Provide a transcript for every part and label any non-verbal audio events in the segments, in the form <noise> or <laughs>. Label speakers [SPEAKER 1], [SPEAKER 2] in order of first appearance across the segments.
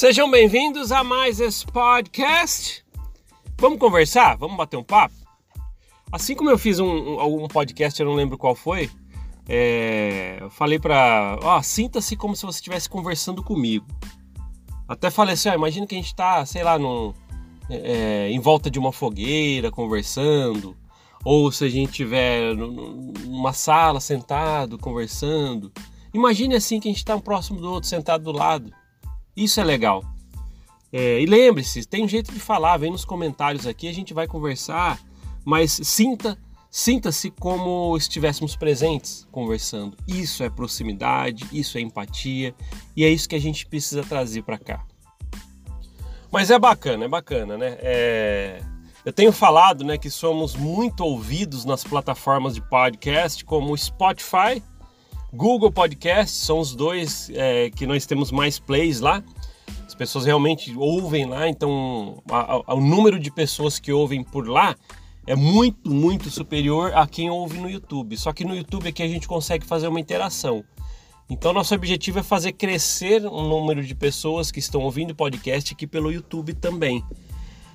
[SPEAKER 1] Sejam bem-vindos a mais esse podcast. Vamos conversar? Vamos bater um papo? Assim como eu fiz um, um podcast, eu não lembro qual foi, é, eu falei para, ó, sinta-se como se você estivesse conversando comigo. Até falei assim, ó, imagina que a gente está, sei lá, num, é, em volta de uma fogueira, conversando, ou se a gente estiver numa sala sentado, conversando. Imagine assim que a gente está um próximo do outro, sentado do lado. Isso é legal. É, e lembre-se, tem um jeito de falar, vem nos comentários aqui, a gente vai conversar, mas sinta, sinta-se como estivéssemos presentes conversando. Isso é proximidade, isso é empatia e é isso que a gente precisa trazer para cá. Mas é bacana, é bacana, né? É... Eu tenho falado né, que somos muito ouvidos nas plataformas de podcast como Spotify, Google Podcast, são os dois é, que nós temos mais plays lá. As pessoas realmente ouvem lá, então a, a, o número de pessoas que ouvem por lá é muito, muito superior a quem ouve no YouTube. Só que no YouTube aqui a gente consegue fazer uma interação. Então nosso objetivo é fazer crescer o número de pessoas que estão ouvindo podcast aqui pelo YouTube também.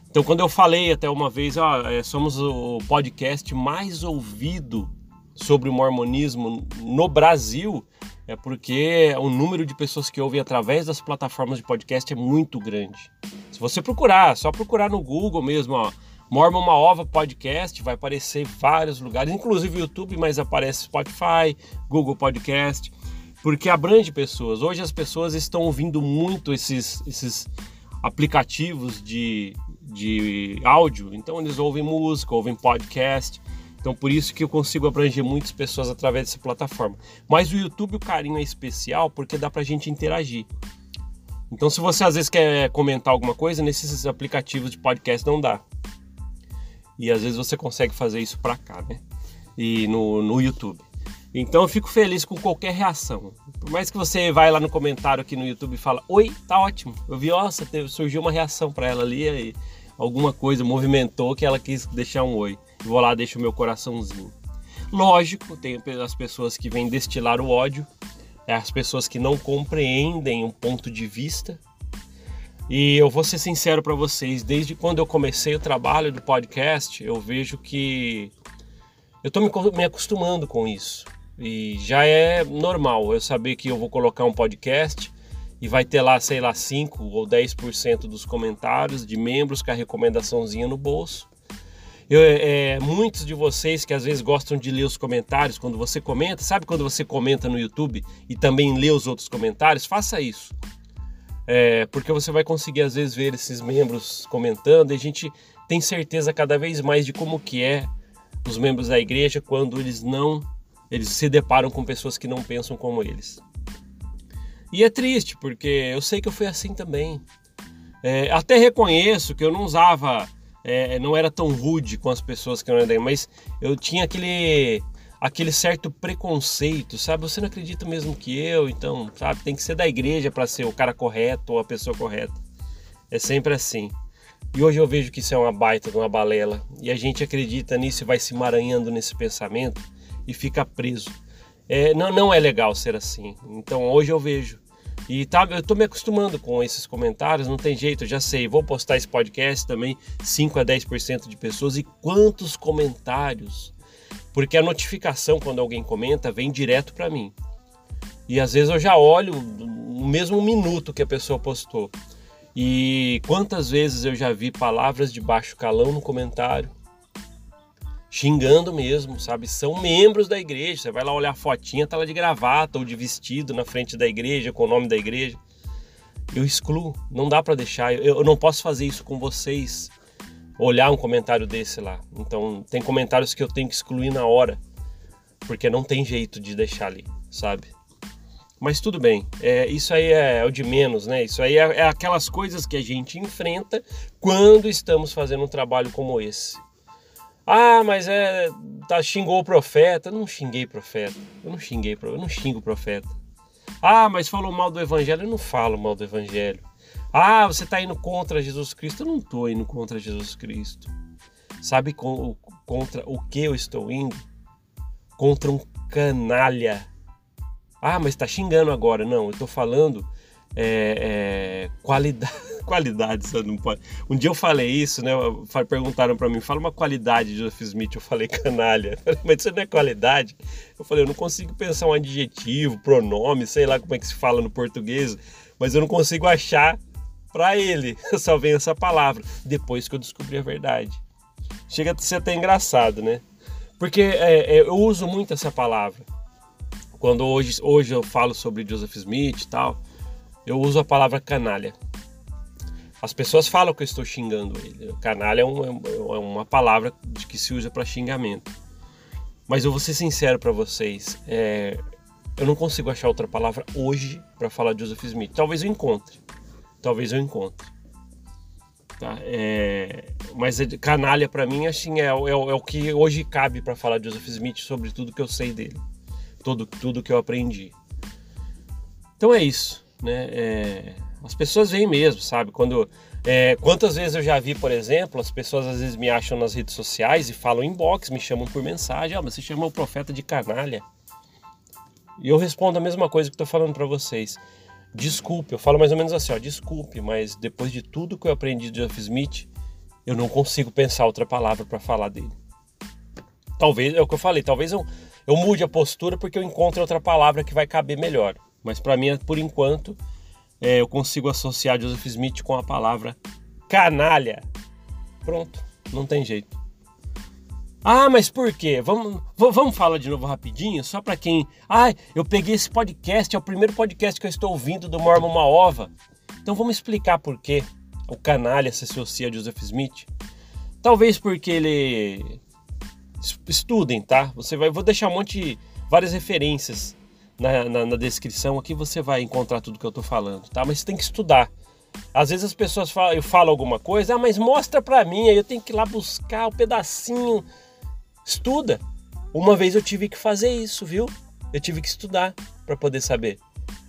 [SPEAKER 1] Então quando eu falei até uma vez, ó, é, somos o podcast mais ouvido sobre o mormonismo no Brasil, é porque o número de pessoas que ouvem através das plataformas de podcast é muito grande. Se você procurar, só procurar no Google mesmo, ó, Mormon Uma Ova Podcast, vai aparecer em vários lugares, inclusive YouTube, mas aparece Spotify, Google Podcast, porque abrange pessoas. Hoje as pessoas estão ouvindo muito esses, esses aplicativos de, de áudio, então eles ouvem música, ouvem podcast. Então por isso que eu consigo abranger muitas pessoas através dessa plataforma. Mas o YouTube o carinho é especial porque dá pra gente interagir. Então se você às vezes quer comentar alguma coisa, nesses aplicativos de podcast não dá. E às vezes você consegue fazer isso pra cá, né? E no, no YouTube. Então eu fico feliz com qualquer reação. Por mais que você vai lá no comentário aqui no YouTube e fala, oi, tá ótimo. Eu vi, nossa, teve, surgiu uma reação para ela ali alguma coisa movimentou que ela quis deixar um oi vou lá, deixo o meu coraçãozinho. Lógico, tem as pessoas que vêm destilar o ódio, é as pessoas que não compreendem um ponto de vista. E eu vou ser sincero para vocês, desde quando eu comecei o trabalho do podcast, eu vejo que eu estou me acostumando com isso. E já é normal eu saber que eu vou colocar um podcast e vai ter lá, sei lá, 5 ou 10% dos comentários de membros com a recomendaçãozinha no bolso. Eu, é, muitos de vocês que às vezes gostam de ler os comentários quando você comenta, sabe quando você comenta no YouTube e também lê os outros comentários? Faça isso. É, porque você vai conseguir às vezes ver esses membros comentando e a gente tem certeza cada vez mais de como que é os membros da igreja quando eles não eles se deparam com pessoas que não pensam como eles. E é triste porque eu sei que eu fui assim também. É, até reconheço que eu não usava é, não era tão rude com as pessoas que eu andei, mas eu tinha aquele aquele certo preconceito, sabe? Você não acredita mesmo que eu, então, sabe? Tem que ser da igreja para ser o cara correto ou a pessoa correta. É sempre assim. E hoje eu vejo que isso é uma baita de uma balela. E a gente acredita nisso e vai se emaranhando nesse pensamento e fica preso. É, não, não é legal ser assim. Então hoje eu vejo e tá, eu tô me acostumando com esses comentários, não tem jeito, já sei. Vou postar esse podcast também, 5 a 10% de pessoas. E quantos comentários? Porque a notificação, quando alguém comenta, vem direto para mim. E às vezes eu já olho no mesmo minuto que a pessoa postou. E quantas vezes eu já vi palavras de baixo calão no comentário, xingando mesmo, sabe? São membros da igreja. Você vai lá olhar a fotinha, tá lá de gravata ou de vestido na frente da igreja, com o nome da igreja. Eu excluo, não dá para deixar. Eu, não posso fazer isso com vocês. Olhar um comentário desse lá. Então, tem comentários que eu tenho que excluir na hora, porque não tem jeito de deixar ali, sabe? Mas tudo bem, é, isso aí é, é, o de menos, né? Isso aí é, é aquelas coisas que a gente enfrenta quando estamos fazendo um trabalho como esse. Ah, mas é. Tá, xingou o profeta. Eu não xinguei profeta. Eu não xinguei, eu não xingo o profeta. Ah, mas falou mal do evangelho. Eu não falo mal do evangelho. Ah, você está indo contra Jesus Cristo. Eu não estou indo contra Jesus Cristo. Sabe contra o que eu estou indo? Contra um canalha. Ah, mas está xingando agora. Não, eu estou falando é, é, <laughs> qualidade, qualidade, não pode. Um dia eu falei isso, né? Perguntaram para mim, fala uma qualidade de Joseph Smith. Eu falei <laughs> canalha, mas isso não é qualidade. Eu falei, eu não consigo pensar um adjetivo, pronome, sei lá como é que se fala no português, mas eu não consigo achar para ele. <laughs> Só vem essa palavra depois que eu descobri a verdade. Chega a ser até engraçado, né? Porque é, é, eu uso muito essa palavra. Quando hoje, hoje eu falo sobre Joseph Smith e tal, eu uso a palavra canalha. As pessoas falam que eu estou xingando ele. Canalha é, um, é uma palavra que se usa para xingamento. Mas eu vou ser sincero para vocês, é, eu não consigo achar outra palavra hoje para falar de Joseph Smith. Talvez eu encontre, talvez eu encontre. Tá? É, mas é canalha para mim assim é, é, é, o que hoje cabe para falar de Joseph Smith sobre tudo que eu sei dele, tudo tudo que eu aprendi. Então é isso né? É, as pessoas veem mesmo, sabe? Quando é, quantas vezes eu já vi, por exemplo, as pessoas às vezes me acham nas redes sociais e falam inbox, me chamam por mensagem, ah, mas você chamou o profeta de canalha. E eu respondo a mesma coisa que estou falando para vocês. Desculpe, eu falo mais ou menos assim, ó, desculpe, mas depois de tudo que eu aprendi de Jeff Smith, eu não consigo pensar outra palavra para falar dele. Talvez, é o que eu falei, talvez eu, eu mude a postura porque eu encontre outra palavra que vai caber melhor. Mas para mim, por enquanto, é, eu consigo associar Joseph Smith com a palavra canalha. Pronto, não tem jeito. Ah, mas por quê? Vamos, vamos falar de novo rapidinho, só para quem. Ah, eu peguei esse podcast, é o primeiro podcast que eu estou ouvindo do Mormon Maova. Então vamos explicar por que o canalha se associa a Joseph Smith. Talvez porque ele. Estudem, tá? Você vai. Vou deixar um monte. várias referências na, na, na, descrição aqui você vai encontrar tudo que eu tô falando, tá? Mas você tem que estudar. Às vezes as pessoas falam, eu falo alguma coisa, ah, mas mostra pra mim, aí eu tenho que ir lá buscar o um pedacinho. Estuda. Uma vez eu tive que fazer isso, viu? Eu tive que estudar para poder saber.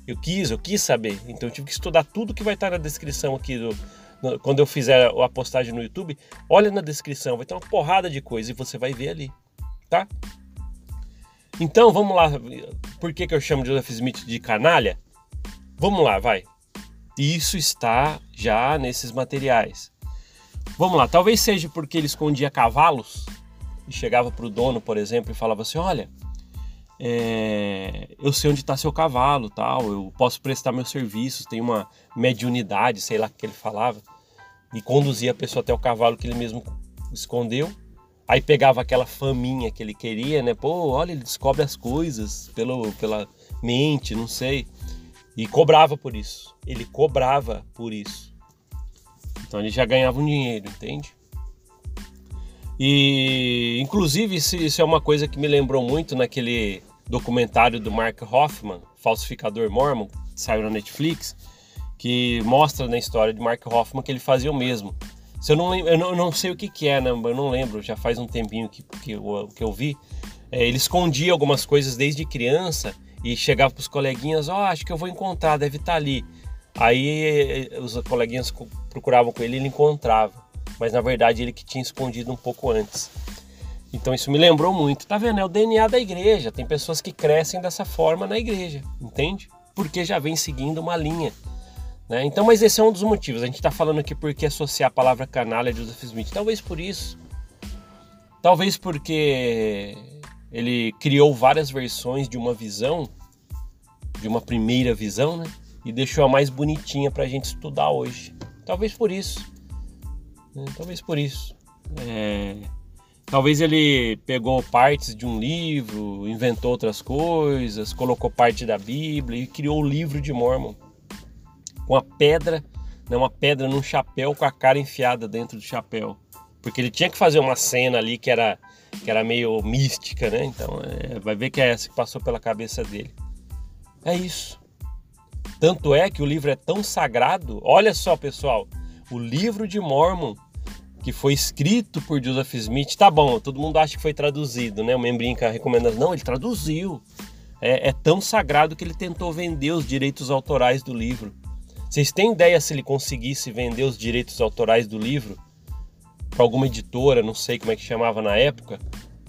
[SPEAKER 1] Eu quis, eu quis saber. Então eu tive que estudar tudo que vai estar na descrição aqui do, no, quando eu fizer a postagem no YouTube. Olha na descrição, vai ter uma porrada de coisa e você vai ver ali, tá? Então vamos lá, por que, que eu chamo Joseph Smith de canalha? Vamos lá, vai. Isso está já nesses materiais. Vamos lá, talvez seja porque ele escondia cavalos e chegava para o dono, por exemplo, e falava assim: Olha, é, eu sei onde está seu cavalo, tal, eu posso prestar meus serviços, tem uma mediunidade, sei lá o que ele falava, e conduzia a pessoa até o cavalo que ele mesmo escondeu Aí pegava aquela faminha que ele queria, né? Pô, olha, ele descobre as coisas pelo, pela mente, não sei. E cobrava por isso. Ele cobrava por isso. Então ele já ganhava um dinheiro, entende? E inclusive isso, isso é uma coisa que me lembrou muito naquele documentário do Mark Hoffman, Falsificador Mormon, que saiu na Netflix, que mostra na história de Mark Hoffman que ele fazia o mesmo se eu, não, eu não, eu não sei o que, que é, né? eu não lembro, já faz um tempinho que, que, eu, que eu vi. É, ele escondia algumas coisas desde criança e chegava para os coleguinhas: Ó, oh, acho que eu vou encontrar, deve estar tá ali. Aí eh, os coleguinhas procuravam com ele ele encontrava, mas na verdade ele que tinha escondido um pouco antes. Então isso me lembrou muito. Tá vendo? É o DNA da igreja. Tem pessoas que crescem dessa forma na igreja, entende? Porque já vem seguindo uma linha. Né? Então, mas esse é um dos motivos. A gente está falando aqui porque associar a palavra canalha a Joseph Smith. Talvez por isso. Talvez porque ele criou várias versões de uma visão, de uma primeira visão, né? E deixou a mais bonitinha para a gente estudar hoje. Talvez por isso. Né? Talvez por isso. É... Talvez ele pegou partes de um livro, inventou outras coisas, colocou parte da Bíblia e criou o livro de Mormon com a pedra, né, uma pedra num chapéu com a cara enfiada dentro do chapéu. Porque ele tinha que fazer uma cena ali que era, que era meio mística, né? Então é, vai ver que é essa que passou pela cabeça dele. É isso. Tanto é que o livro é tão sagrado. Olha só, pessoal, o livro de Mormon que foi escrito por Joseph Smith, tá bom, todo mundo acha que foi traduzido, né? O membrinho que recomenda, não, ele traduziu. É, é, tão sagrado que ele tentou vender os direitos autorais do livro. Vocês têm ideia se ele conseguisse vender os direitos autorais do livro para alguma editora, não sei como é que chamava na época?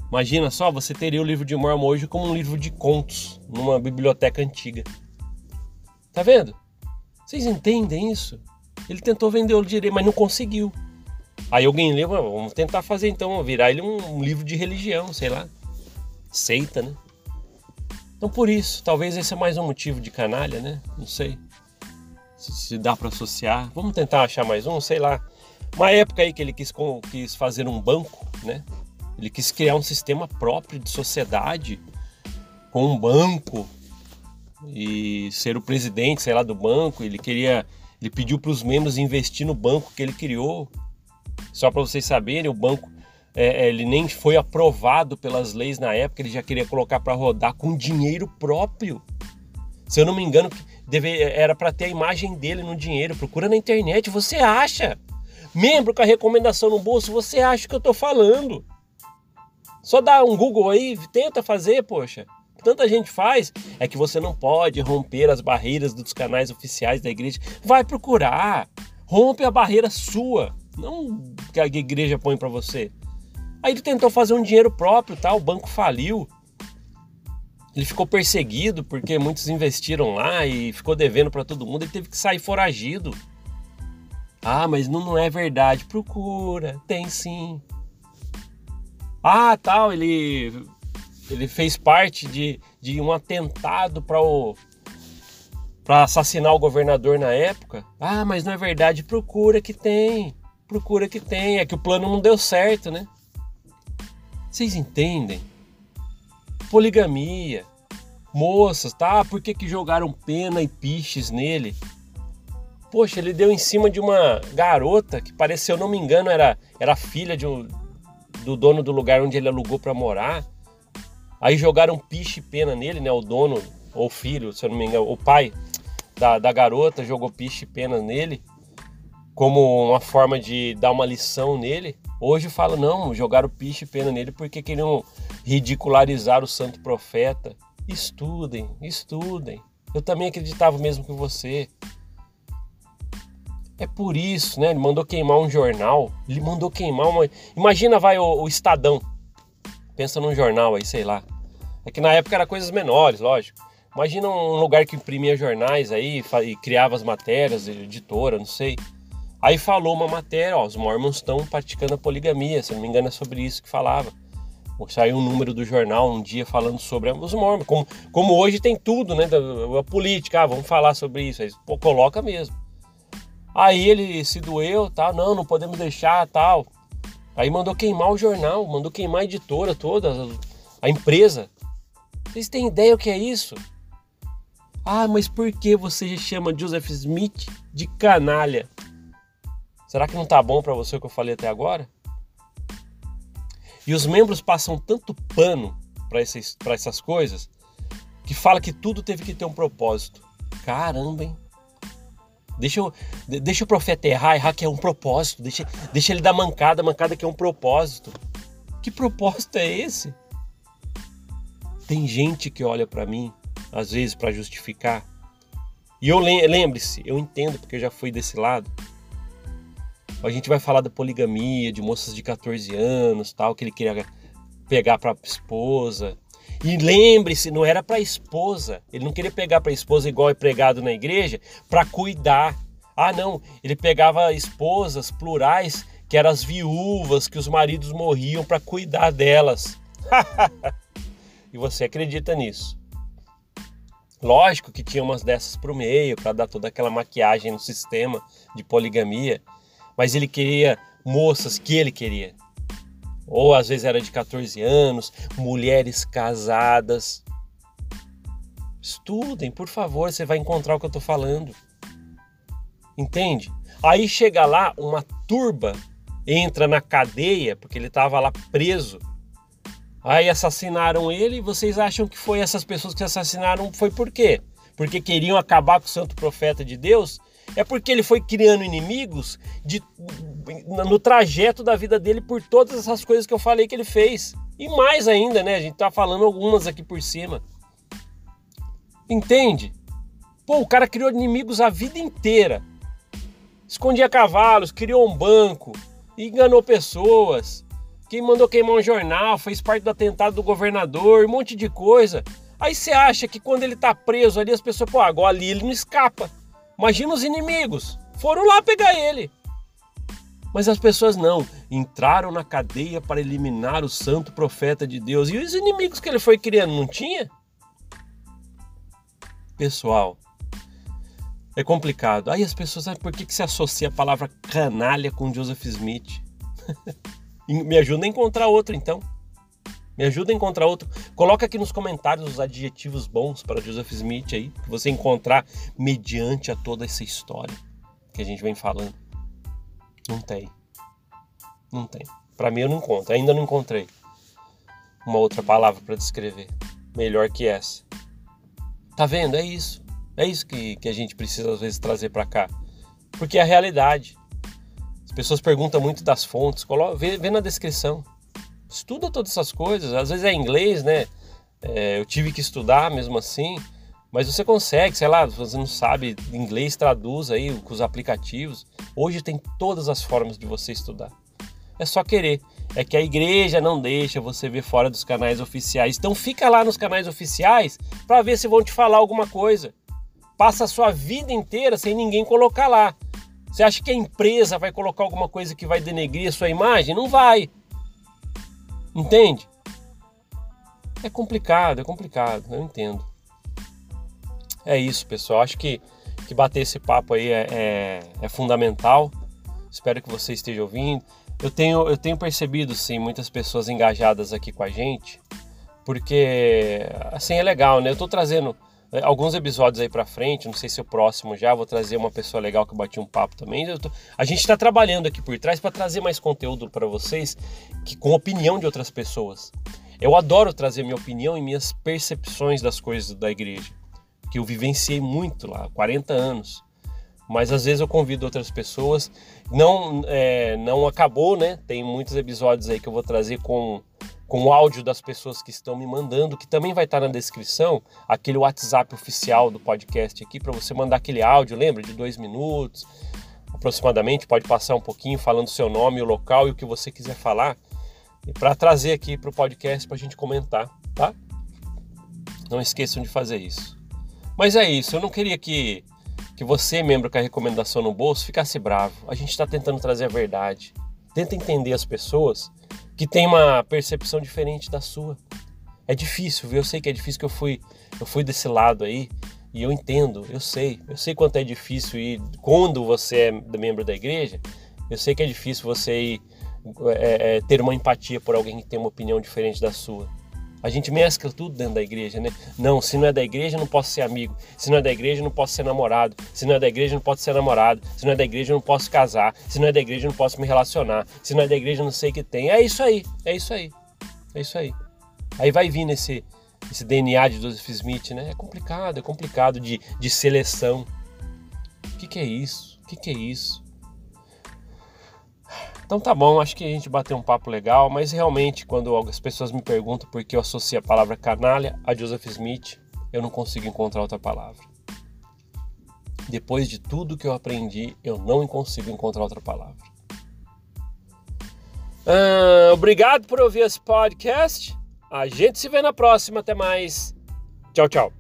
[SPEAKER 1] Imagina só, você teria o livro de Mormon hoje como um livro de contos numa biblioteca antiga. Tá vendo? Vocês entendem isso? Ele tentou vender o direito, mas não conseguiu. Aí alguém leu, vamos tentar fazer então, virar ele um, um livro de religião, sei lá. Seita, né? Então por isso, talvez esse é mais um motivo de canalha, né? Não sei. Se, dá para associar. Vamos tentar achar mais um, sei lá. Uma época aí que ele quis, quis fazer um banco, né? Ele quis criar um sistema próprio de sociedade com um banco e ser o presidente, sei lá, do banco. Ele queria, ele pediu para os membros investir no banco que ele criou. Só para vocês saberem, o banco é, é, ele nem foi aprovado pelas leis na época, ele já queria colocar para rodar com dinheiro próprio. Se eu não me engano, deve, era para ter a imagem dele no dinheiro. Procura na internet, você acha. Membro com a recomendação no bolso, você acha que eu estou falando. Só dá um Google aí, tenta fazer, poxa. Tanta gente faz, é que você não pode romper as barreiras dos canais oficiais da igreja. Vai procurar. Rompe a barreira sua, não que a igreja põe para você. Aí ele tentou fazer um dinheiro próprio, tá? O banco faliu. Ele ficou perseguido porque muitos investiram lá e ficou devendo para todo mundo. Ele teve que sair foragido. Ah, mas não, não é verdade. Procura, tem sim. Ah, tal, ele ele fez parte de, de um atentado para o para assassinar o governador na época. Ah, mas não é verdade. Procura que tem. Procura que tem. É que o plano não deu certo, né? Vocês entendem? Poligamia. Moças, tá? Por que, que jogaram pena e piches nele? Poxa, ele deu em cima de uma garota que parece, se eu não me engano, era, era filha de um, do dono do lugar onde ele alugou para morar. Aí jogaram piche e pena nele, né? O dono, ou filho, se eu não me engano, o pai da, da garota jogou piche e pena nele, como uma forma de dar uma lição nele. Hoje fala, não, jogaram piche e pena nele porque queriam ridicularizar o santo profeta. Estudem, estudem. Eu também acreditava mesmo que você. É por isso, né? Ele mandou queimar um jornal. Ele mandou queimar uma. Imagina, vai o, o Estadão. Pensa num jornal aí, sei lá. É que na época era coisas menores, lógico. Imagina um lugar que imprimia jornais aí e criava as matérias, editora, não sei. Aí falou uma matéria, ó, os mormons estão praticando a poligamia, se não me engano é sobre isso que falava. Saiu um número do jornal um dia falando sobre os mormons, como, como hoje tem tudo, né, a política, ah, vamos falar sobre isso, aí pô, coloca mesmo. Aí ele se doeu, tal, não, não podemos deixar, tal. Aí mandou queimar o jornal, mandou queimar a editora toda, a empresa. Vocês têm ideia o que é isso? Ah, mas por que você chama Joseph Smith de canalha? Será que não tá bom para você o que eu falei até agora? E os membros passam tanto pano para essas coisas que fala que tudo teve que ter um propósito. Caramba, hein? Deixa, eu, deixa o profeta errar, errar que é um propósito. Deixa, deixa ele dar mancada, mancada que é um propósito. Que propósito é esse? Tem gente que olha para mim, às vezes, para justificar. E eu lembre-se, eu entendo porque eu já fui desse lado. A gente vai falar da poligamia, de moças de 14 anos, tal, que ele queria pegar para esposa. E lembre-se, não era para esposa. Ele não queria pegar para esposa igual é pregado na igreja, para cuidar. Ah, não, ele pegava esposas plurais, que eram as viúvas que os maridos morriam para cuidar delas. <laughs> e você acredita nisso? Lógico que tinha umas dessas pro meio para dar toda aquela maquiagem no sistema de poligamia, mas ele queria moças que ele queria. Ou às vezes era de 14 anos, mulheres casadas. Estudem, por favor, você vai encontrar o que eu estou falando. Entende? Aí chega lá uma turba, entra na cadeia, porque ele estava lá preso. Aí assassinaram ele e vocês acham que foi essas pessoas que assassinaram? Foi por quê? Porque queriam acabar com o santo profeta de Deus? É porque ele foi criando inimigos de, no trajeto da vida dele por todas essas coisas que eu falei que ele fez. E mais ainda, né? A gente tá falando algumas aqui por cima. Entende? Pô, o cara criou inimigos a vida inteira. Escondia cavalos, criou um banco, enganou pessoas. Quem mandou queimar um jornal, fez parte do atentado do governador, um monte de coisa. Aí você acha que quando ele tá preso ali, as pessoas, pô, agora ali ele não escapa. Imagina os inimigos. Foram lá pegar ele. Mas as pessoas não. Entraram na cadeia para eliminar o santo profeta de Deus. E os inimigos que ele foi criando, não tinha? Pessoal, é complicado. Aí as pessoas, sabem por que, que se associa a palavra canalha com Joseph Smith? <laughs> Me ajuda a encontrar outro, então. Me ajuda a encontrar outro. Coloca aqui nos comentários os adjetivos bons para Joseph Smith aí, que você encontrar mediante a toda essa história que a gente vem falando. Não tem. Não tem. Para mim eu não encontro. Ainda não encontrei uma outra palavra para descrever melhor que essa. Tá vendo? É isso. É isso que, que a gente precisa às vezes trazer para cá. Porque é a realidade. As pessoas perguntam muito das fontes, coloca, vê, vê na descrição estuda todas essas coisas. Às vezes é inglês, né? É, eu tive que estudar mesmo assim, mas você consegue, sei lá, você não sabe inglês, traduz aí com os aplicativos. Hoje tem todas as formas de você estudar. É só querer. É que a igreja não deixa você ver fora dos canais oficiais. Então fica lá nos canais oficiais para ver se vão te falar alguma coisa. Passa a sua vida inteira sem ninguém colocar lá. Você acha que a empresa vai colocar alguma coisa que vai denegrir a sua imagem? Não vai. Entende? É complicado, é complicado, eu entendo. É isso, pessoal. Acho que, que bater esse papo aí é, é, é fundamental. Espero que você esteja ouvindo. Eu tenho, eu tenho percebido, sim, muitas pessoas engajadas aqui com a gente, porque, assim, é legal, né? Eu tô trazendo alguns episódios aí para frente, não sei se é o próximo já, vou trazer uma pessoa legal que bati um papo também. Tô... a gente está trabalhando aqui por trás para trazer mais conteúdo para vocês que com opinião de outras pessoas. Eu adoro trazer minha opinião e minhas percepções das coisas da igreja, que eu vivenciei muito lá, 40 anos. Mas às vezes eu convido outras pessoas. Não, é, não acabou, né? Tem muitos episódios aí que eu vou trazer com com o áudio das pessoas que estão me mandando, que também vai estar na descrição, aquele WhatsApp oficial do podcast aqui, para você mandar aquele áudio, lembra? De dois minutos aproximadamente, pode passar um pouquinho falando seu nome, o local e o que você quiser falar, para trazer aqui para o podcast para a gente comentar, tá? Não esqueçam de fazer isso. Mas é isso, eu não queria que, que você, membro com a recomendação no bolso, ficasse bravo. A gente está tentando trazer a verdade. Tenta entender as pessoas que tem uma percepção diferente da sua. É difícil, viu? Eu sei que é difícil que eu fui, eu fui desse lado aí e eu entendo, eu sei, eu sei quanto é difícil ir quando você é membro da igreja. Eu sei que é difícil você ir, é, é, ter uma empatia por alguém que tem uma opinião diferente da sua. A gente mescla tudo dentro da igreja, né? Não, se não é da igreja, não posso ser amigo. Se não é da igreja, não posso ser namorado. Se não é da igreja, não posso ser namorado. Se não é da igreja, não posso casar. Se não é da igreja, não posso me relacionar. Se não é da igreja, não sei o que tem. É isso aí, é isso aí. É isso aí. Aí vai vir esse, esse DNA de Joseph Smith, né? É complicado, é complicado de, de seleção. O que, que é isso? O que, que é isso? Então tá bom, acho que a gente bateu um papo legal, mas realmente quando as pessoas me perguntam por que eu associo a palavra canalha a Joseph Smith, eu não consigo encontrar outra palavra. Depois de tudo que eu aprendi, eu não consigo encontrar outra palavra. Ah, obrigado por ouvir esse podcast. A gente se vê na próxima. Até mais. Tchau, tchau.